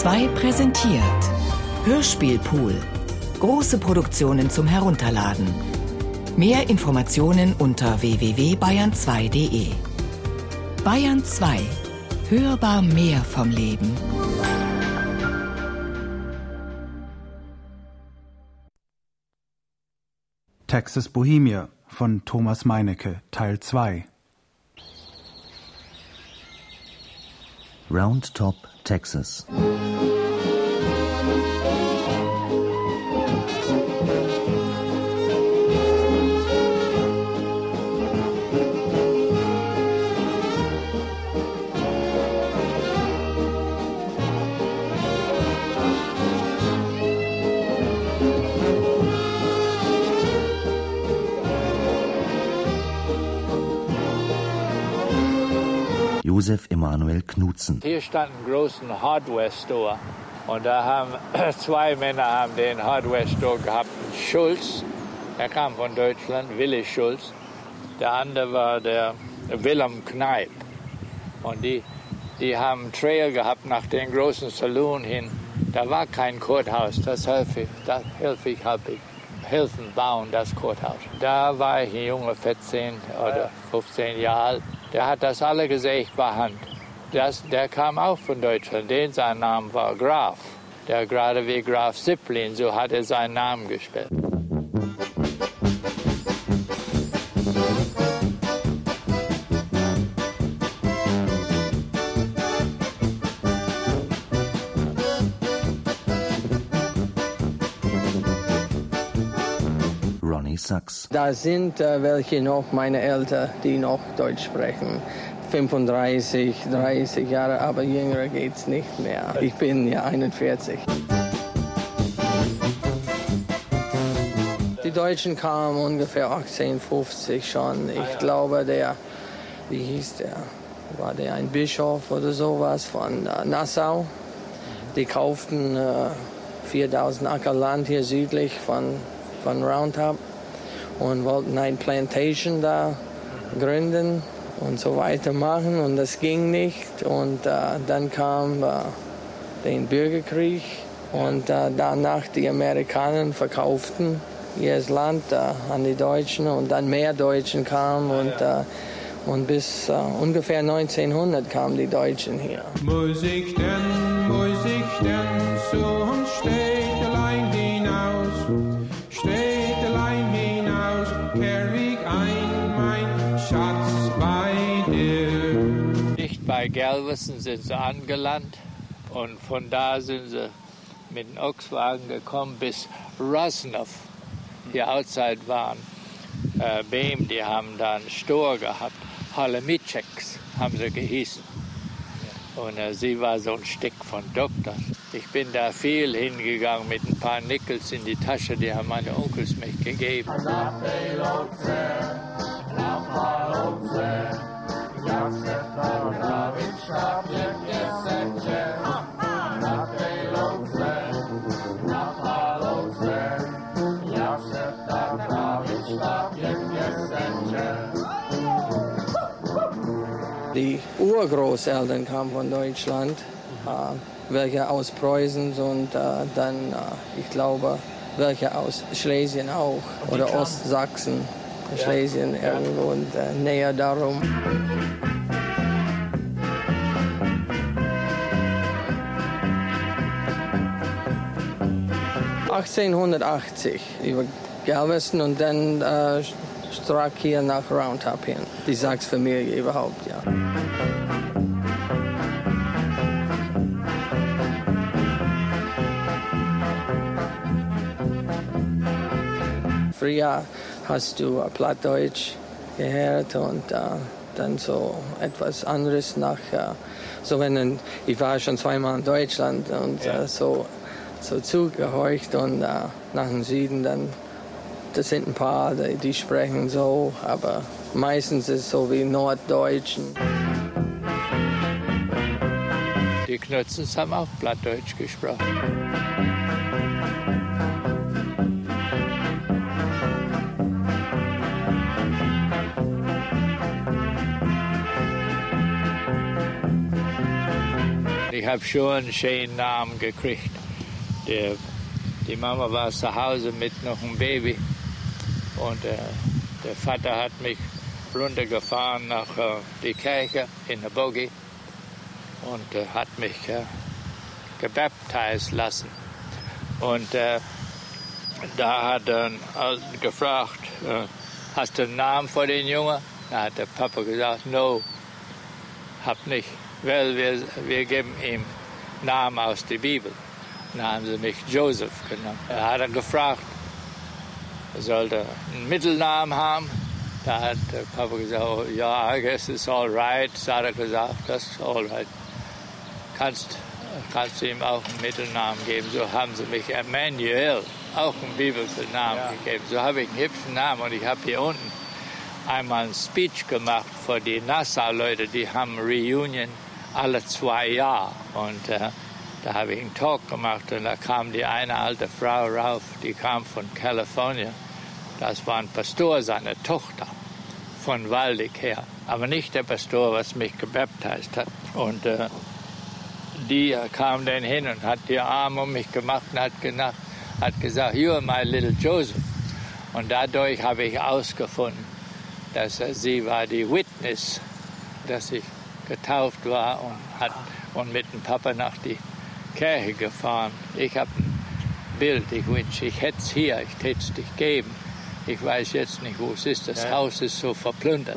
2 präsentiert Hörspielpool. Große Produktionen zum Herunterladen. Mehr Informationen unter www.bayern2.de. Bayern 2. Hörbar mehr vom Leben. Texas Bohemia von Thomas Meinecke, Teil 2. Round Top, Texas. Josef Emanuel Knutzen. Hier stand ein großer Hardware-Store. Und da haben zwei Männer haben den Hardware-Store gehabt. Schulz, der kam von Deutschland, Willi Schulz. Der andere war der Willem Kneip. Und die, die haben einen Trail gehabt nach dem großen Saloon hin. Da war kein Courthouse, das helfe ich, das helfe ich, helfe ich helfen bauen, das Courthouse. Da war ich ein Junge, 14 oder 15 Jahre alt. Der hat das alle gesägt bei Hand. Das, der kam auch von Deutschland. Den sein Name war Graf. Der gerade wie Graf Sipplin, so hat er seinen Namen gestellt. Sachs. Da sind äh, welche noch, meine Eltern, die noch Deutsch sprechen. 35, 30 Jahre, aber jünger geht's nicht mehr. Ich bin ja 41. Die Deutschen kamen ungefähr 1850 schon. Ich glaube, der, wie hieß der? War der ein Bischof oder sowas von äh, Nassau? Die kauften äh, 4000 Acker Land hier südlich von, von Roundup und wollten eine Plantation da gründen und so weitermachen. Und das ging nicht. Und äh, dann kam äh, der Bürgerkrieg. Und äh, danach die Amerikaner verkauften ihr Land äh, an die Deutschen. Und dann mehr Deutschen kamen. Und, äh, und bis äh, ungefähr 1900 kamen die Deutschen hier. Muss ich denn, muss ich denn Galveston sind sie angelandet und von da sind sie mit dem Ochswagen gekommen bis Rosnoff. Die outside waren äh, Beam, die haben da einen Store gehabt. Holomitscheks haben sie gehießen. Und äh, sie war so ein Stück von Doktor. Ich bin da viel hingegangen mit ein paar Nickels in die Tasche, die haben meine Onkels mich gegeben. Die Urgroßeltern kamen von Deutschland, äh, welche aus Preußen und äh, dann, äh, ich glaube, welche aus Schlesien auch oder Ostsachsen, Schlesien irgendwo und äh, näher darum. ...1880 über Galveston und dann äh, stark hier nach Roundup hin. Die Sachs-Familie überhaupt, ja. Früher hast du äh, Plattdeutsch gehört und äh, dann so etwas anderes nach, äh, so wenn ich war schon zweimal in Deutschland und äh, so, so zugehorcht und äh, nach dem Süden dann, das sind ein paar, die, die sprechen so, aber meistens ist es so wie Norddeutschen. Die Knötzens haben auch Plattdeutsch gesprochen. Ich habe schon einen schönen Namen gekriegt. Der, die Mama war zu Hause mit noch einem Baby und äh, der Vater hat mich runtergefahren nach äh, die Kirche in der Bogie und äh, hat mich äh, gebaptisiert lassen. Und äh, da hat er gefragt, äh, hast du einen Namen für den Jungen? Da hat der Papa gesagt, no, hab nicht, weil wir, wir geben ihm Namen aus der Bibel. Dann haben sie mich Joseph genannt. Da hat er gefragt, er sollte einen Mittelnamen haben. Da hat der Papa gesagt, oh, ja, I guess it's all right. Da hat er gesagt, das ist all right. Kannst, kannst du ihm auch einen Mittelnamen geben. So haben sie mich Emmanuel, auch einen biblischen Namen ja. gegeben. So habe ich einen hübschen Namen und ich habe hier unten einmal einen Speech gemacht für die NASA-Leute, die haben Reunion alle zwei Jahre. Und äh, da habe ich einen Talk gemacht und da kam die eine alte Frau rauf, die kam von Kalifornien. Das war ein Pastor, seine Tochter, von Waldig her. Aber nicht der Pastor, was mich gebaptized hat. Und äh, die kam dann hin und hat die Arme um mich gemacht und hat, gedacht, hat gesagt, you are my little Joseph. Und dadurch habe ich ausgefunden, dass sie war die Witness, dass ich getauft war und, hat, und mit dem Papa nach die Kirche gefahren. Ich habe ein Bild, ich wünsche, ich hätte es hier, ich hätte es dich geben. Ich weiß jetzt nicht, wo es ist. Das ja. Haus ist so verplündert.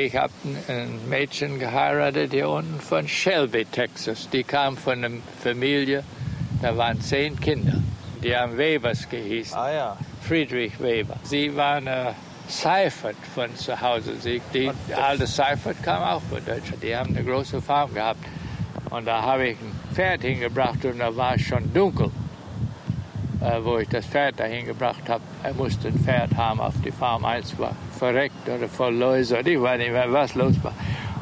Ich habe ein Mädchen geheiratet hier unten von Shelby, Texas. Die kam von einer Familie, da waren zehn Kinder. Die haben Webers gehießen. Ah ja. Friedrich Weber. Sie war eine Seifert von zu Hause. Sie, die alte Seifert kam auch von Deutschland. Die haben eine große Farm gehabt. Und da habe ich ein Pferd hingebracht und da war es schon dunkel, äh, wo ich das Pferd dahin gebracht habe. Er musste ein Pferd haben auf die Farm. Eins war verreckt oder voll Läuse oder ich weiß nicht mehr, was los war.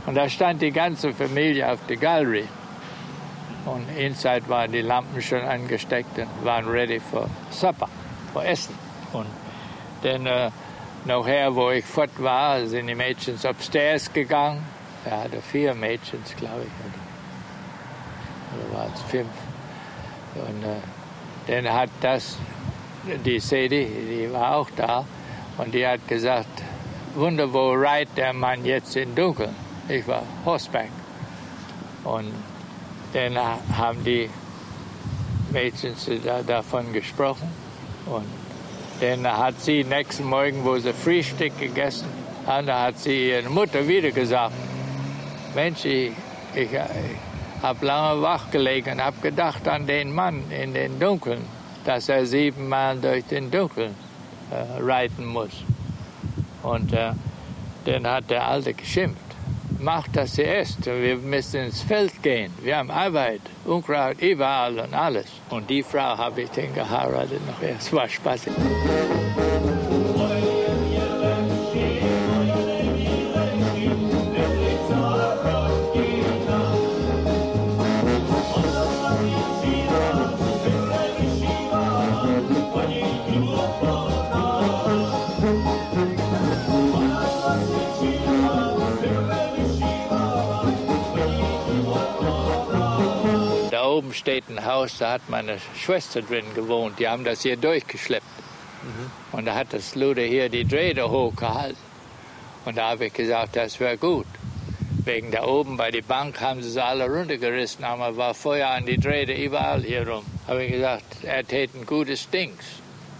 Und da stand die ganze Familie auf der Gallery. Und inside waren die Lampen schon angesteckt und waren ready for supper, für Essen. Und dann äh, nachher, wo ich fort war, sind die Mädchen upstairs gegangen. Er hatte vier Mädchen, glaube ich. Oder waren es fünf? Und äh, dann hat das, die Sadie, die war auch da, und die hat gesagt, Wunder, wo reitet der Mann jetzt im Dunkeln? Ich war Horseback. Und dann haben die Mädchen da, davon gesprochen. Und dann hat sie nächsten Morgen, wo sie Frühstück gegessen da hat sie ihre Mutter wieder gesagt, Mensch, ich, ich, habe lange wach gelegen habe gedacht an den Mann in den Dunkeln, dass er siebenmal durch den Dunkeln äh, reiten muss. Und äh, dann hat der Alte geschimpft. Macht, dass sie esst. Wir müssen ins Feld gehen. Wir haben Arbeit, Unkraut überall und alles. Und die Frau habe ich dann geheiratet noch. Es war spaßig. Steht ein Haus, da hat meine Schwester drin gewohnt. Die haben das hier durchgeschleppt. Mhm. Und da hat das Luder hier die Drähte hochgehalten. Und da habe ich gesagt, das wäre gut. Wegen da oben bei der Bank haben sie sie alle runtergerissen, aber war Feuer an die Drähte überall hier rum. Habe ich gesagt, er tät ein gutes Dings.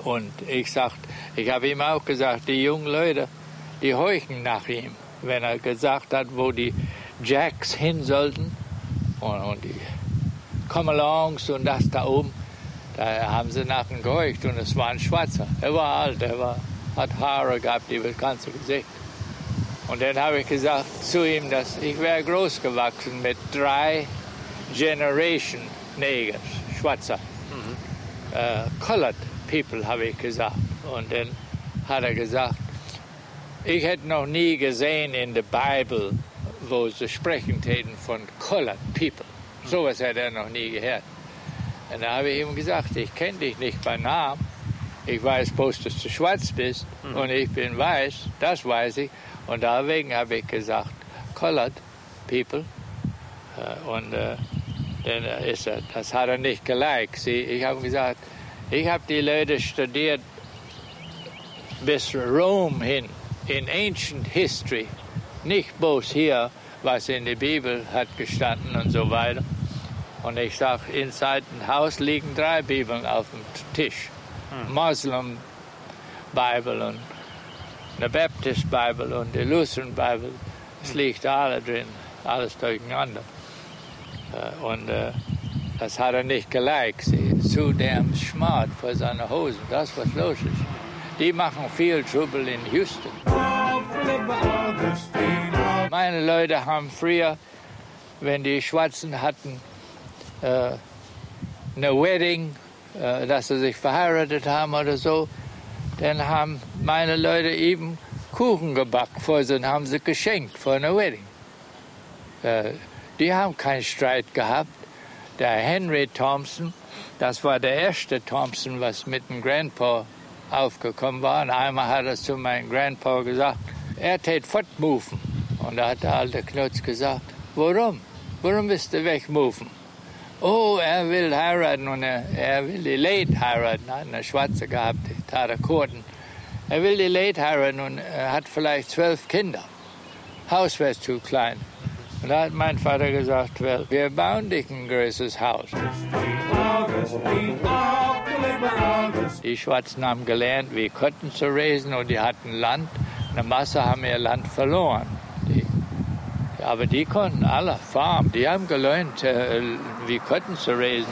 Und ich sagt, ich habe ihm auch gesagt, die jungen Leute, die heuchen nach ihm. Wenn er gesagt hat, wo die Jacks hin sollten und, und die come alongs und das da oben. Da haben sie nach ihm gehorcht und es war ein Schwarzer. Er war alt, er war, hat Haare gehabt über das ganze Gesicht. Und dann habe ich gesagt zu ihm, dass ich wäre groß gewachsen mit drei Generation Negers. Schwarzer. Äh, colored people, habe ich gesagt. Und dann hat er gesagt, ich hätte noch nie gesehen in der Bibel, wo sie sprechen täten von colored people. Sowas hat er noch nie gehört. Und da habe ich ihm gesagt, ich kenne dich nicht bei Namen. Ich weiß bloß, dass du schwarz bist und ich bin weiß, das weiß ich. Und deswegen habe ich gesagt, colored people. Äh, Und äh, dann ist er, das hat er nicht geliked. Sie, ich habe gesagt, ich habe die Leute studiert bis Rom hin, in Ancient History. Nicht bloß hier, was in der Bibel hat gestanden und so weiter. Und ich sage, inside dem Haus liegen drei Bibeln auf dem Tisch. Muslim Bible und eine Baptist Bible und die Lutheran Bible. Es liegt alle drin, alles durcheinander. Äh, Und äh, das hat er nicht geliked. Sie zu dem Schmart für seine Hosen, das was los ist. Die machen viel Trouble in Houston. Meine Leute haben früher, wenn die Schwarzen hatten, äh, eine Wedding, äh, dass sie sich verheiratet haben oder so, dann haben meine Leute eben Kuchen gebacken vor sie und haben sie geschenkt für eine Wedding. Äh, die haben keinen Streit gehabt. Der Henry Thompson, das war der erste Thompson, was mit dem Grandpa aufgekommen war. Und einmal hat er zu meinem Grandpa gesagt, er tät fortmufen. Und da hat der alte Knutz gesagt, warum? Warum willst du wegmufen? Oh, er will heiraten und er, er will die Late heiraten. Er hat eine Schwarze gehabt, die Tarakoten. Er will die Late heiraten und er hat vielleicht zwölf Kinder. Haus wäre zu klein. Und da hat mein Vater gesagt, well, wir bauen dich ein größeres Haus. Die Schwarzen haben gelernt, wie Kotten zu raisen und die hatten Land. Eine Masse haben ihr Land verloren. Aber die konnten alle farmen. Die haben gelernt, äh, wie Kotten zu raisen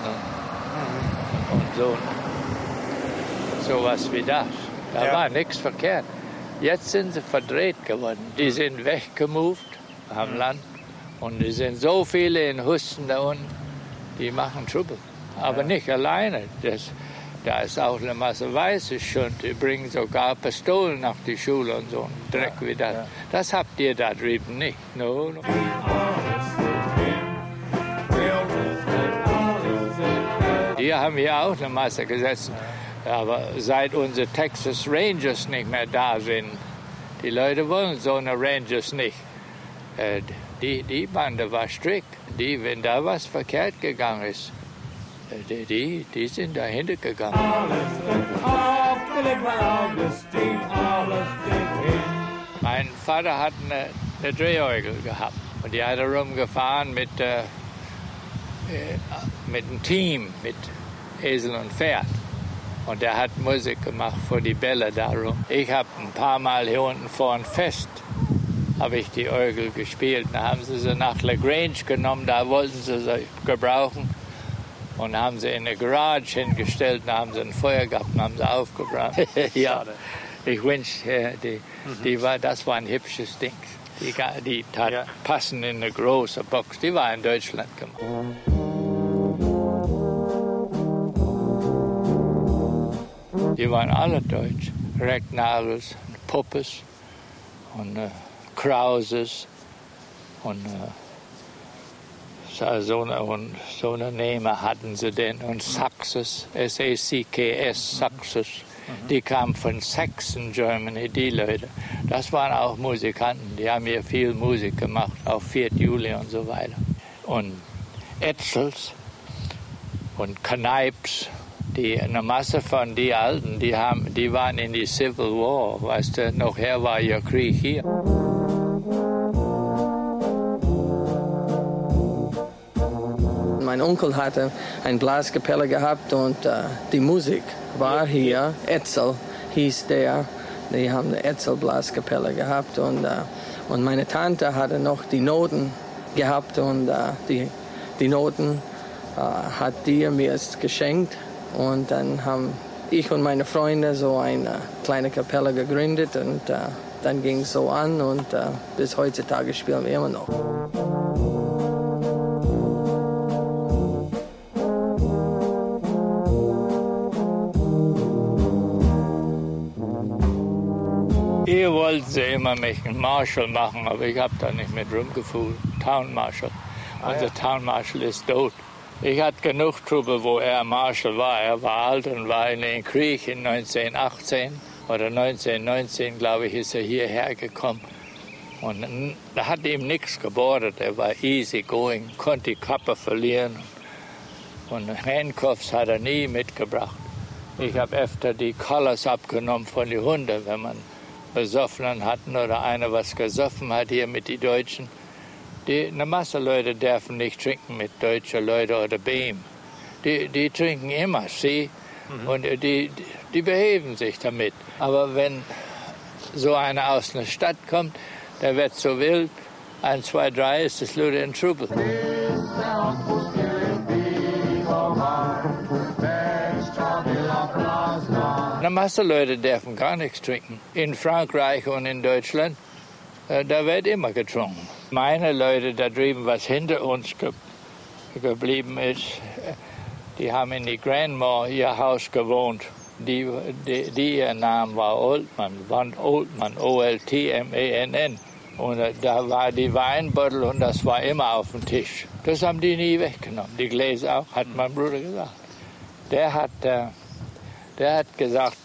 und, und so. Sowas wie das. Da Ja. war nichts verkehrt. Jetzt sind sie verdreht geworden. Die sind weggemoved, haben Land. Und es sind so viele in Husten da unten, die machen Trouble. Aber nicht alleine. Das, da ist auch eine Masse Weiße schon. Die bringen sogar Pistolen nach die Schule und so. ein Dreck wie das. Das habt ihr da drüben nicht. No, no. Die haben hier auch eine Masse gesetzt. Aber seit unsere Texas Rangers nicht mehr da sind, die Leute wollen so eine Rangers nicht. Äh, Die, die Bande war strikt. Die, wenn da was verkehrt gegangen ist, die, die, die sind dahinter gegangen. Mein Vater hat eine, eine Drehorgel gehabt und die hat er rumgefahren mit, äh, mit einem Team, mit Esel und Pferd. Und der hat Musik gemacht für die Bälle darum. Ich habe ein paar Mal hier unten vor ein Fest habe ich die Orgel gespielt. Da haben sie sie nach LaGrange genommen, da wollten sie sie gebrauchen. Und haben sie in eine Garage hingestellt, da haben sie ein Feuer gehabt und haben sie aufgebrannt. ja, ich wünschte, äh, die, die war, das war ein hübsches Ding. Die, die tat Ja. passen in eine große Box. Die war in Deutschland gemacht. Die waren alle deutsch. Recknagels, Puppes und äh, Krauses und äh, so, eine, und so eine Name hatten sie denn. Und Saxes, S-A-C-K-S, Saxes. Die kamen von Saxon, Germany, die Leute. Das waren auch Musikanten, die haben hier viel Musik gemacht, auf 4. Juli und so weiter. Und Etzels und Kneips, die, eine Masse von die Alten, die, haben, die waren in die Civil War, weißt du, nachher war ja Krieg hier. Mein Onkel hatte ein Blaskapelle gehabt und äh, die Musik war hier. Etzel hieß der. Die haben eine Etzel-Blaskapelle gehabt und, äh, und meine Tante hatte noch die Noten gehabt und äh, die, die Noten äh, hat die mir erst geschenkt und dann haben ich und meine Freunde so eine kleine Kapelle gegründet und äh, dann ging es so an und äh, bis heutzutage spielen wir immer noch. Wollten sie immer mich einen Marshal machen, aber ich habe da nicht mit rumgefühlt. Town Marshal. Unser Town Marshal ist tot. Ich hatte genug Truppe, wo er Marshal war. Er war alt und war in den Krieg in 1918 oder 1919, glaube ich, ist er hierher gekommen. Und da hat ihm nichts gebordet. Er war easy going, konnte die Kappe verlieren. Und Handcuffs hat er nie mitgebracht. Ich habe öfter die Collars abgenommen von den Hunden, wenn man besoffenen hatten oder einer was gesoffen hat hier mit den Deutschen. Die, eine Masse Leute dürfen nicht trinken mit deutschen Leuten oder Beam. Die, die trinken immer, sie, mhm. und die, die beheben sich damit. Aber wenn so einer aus einer Stadt kommt, der wird so wild, eins, zwei, drei ist das Leute in Trubel. Eine Masse Leute dürfen gar nichts trinken. In Frankreich und in Deutschland, äh, da wird immer getrunken. Meine Leute da drüben, was hinter uns ge geblieben ist, die haben in die Grandma ihr Haus gewohnt. Die, die, die ihr Name war Oldman, Van Oldman, O-L-T-M-E-N-N. Und äh, da war die Weinbottel und das war immer auf dem Tisch. Das haben die nie weggenommen. Die Gläser auch, hat mein Bruder gesagt. Der hat äh, der hat gesagt,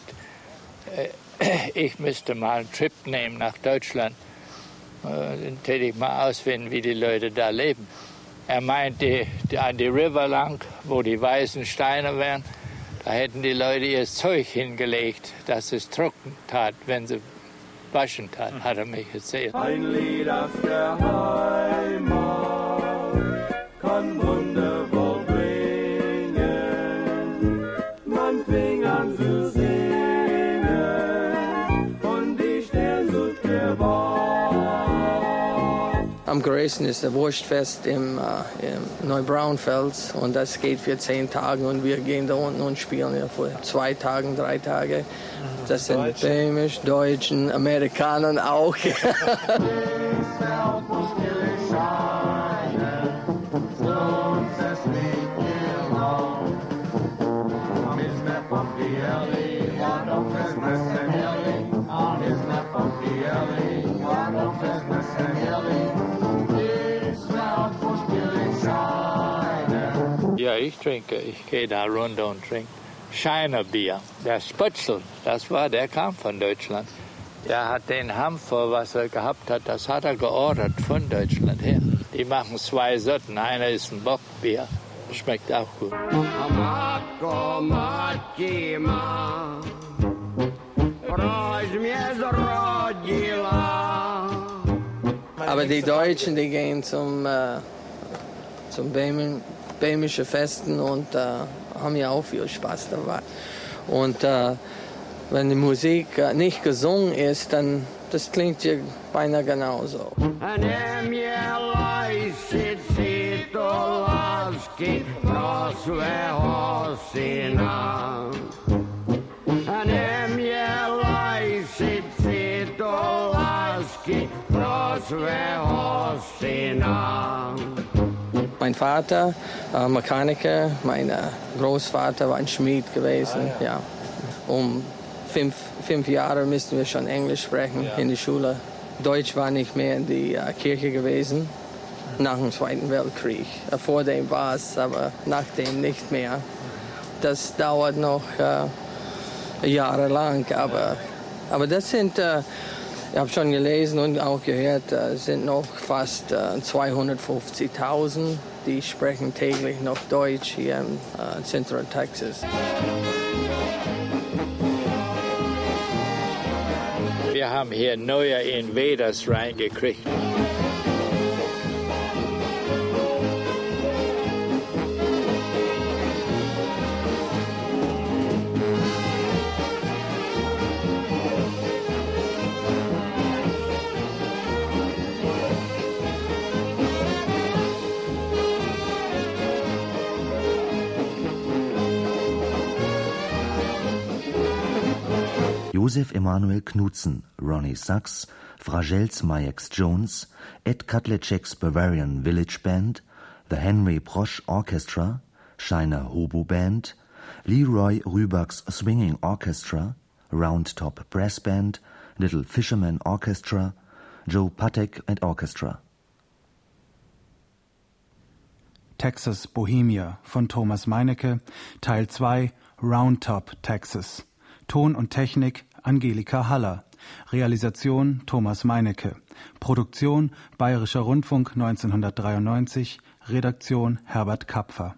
äh, ich müsste mal einen Trip nehmen nach Deutschland. Äh, dann täte ich mal ausfinden, wie die Leute da leben. Er meinte, an die River lang, wo die weißen Steine wären, da hätten die Leute ihr Zeug hingelegt, dass es trocken tat, wenn sie waschen tat, hat er mich erzählt. Ein Lied aus der Heimat Am größten ist der Wurstfest im, äh, im Neubraunfels und das geht für zehn Tage und wir gehen da unten und spielen ja für zwei Tage, drei Tage. Das sind Böhmisch, Deutschen, Amerikanern auch. trinke. Ich gehe da runter und trinke Scheinerbier. Der Spötzl, das war, der kam von Deutschland. Der hat den Hampfer, was er gehabt hat, das hat er geordert von Deutschland her. Die machen zwei Sorten. Einer ist ein Bockbier. Schmeckt auch gut. Aber die Deutschen, die gehen zum, äh, zum Böhmen, böhmischen Festen und äh, haben ja auch viel Spaß dabei. Und äh, wenn die Musik äh, nicht gesungen ist, dann das klingt ja beinahe genauso. A nie Mein Vater äh, Mechaniker, mein äh, Großvater war ein Schmied gewesen. ja. Um fünf, fünf Jahre mussten wir schon Englisch sprechen in der Schule. Deutsch war nicht mehr in die äh, Kirche gewesen nach dem Zweiten Weltkrieg. Äh, vor dem war es, aber nach dem nicht mehr. Das dauert noch äh, jahrelang, aber, aber das sind, äh, ich habe schon gelesen und auch gehört, äh, sind noch fast äh, 250.000, die sprechen täglich noch Deutsch hier in äh, Central Texas. Wir haben hier neue Invaders reingekriegt. Joseph Emanuel Knudsen, Ronnie Sachs, Fragels Mayex Jones, Ed Kadlecek's Bavarian Village Band, the Henry Brosch Orchestra, Shiner Hobo Band, Leroy Rübachs Swinging Orchestra, Round Top Brass Band, Little Fisherman Orchestra, Joe Patek and Orchestra. Texas Bohemia von Thomas Meinecke, Teil 2 Roundtop Texas. Ton und Technik Angelika Haller. Realisation Thomas Meinecke. Produktion Bayerischer Rundfunk 1993. Redaktion Herbert Kapfer.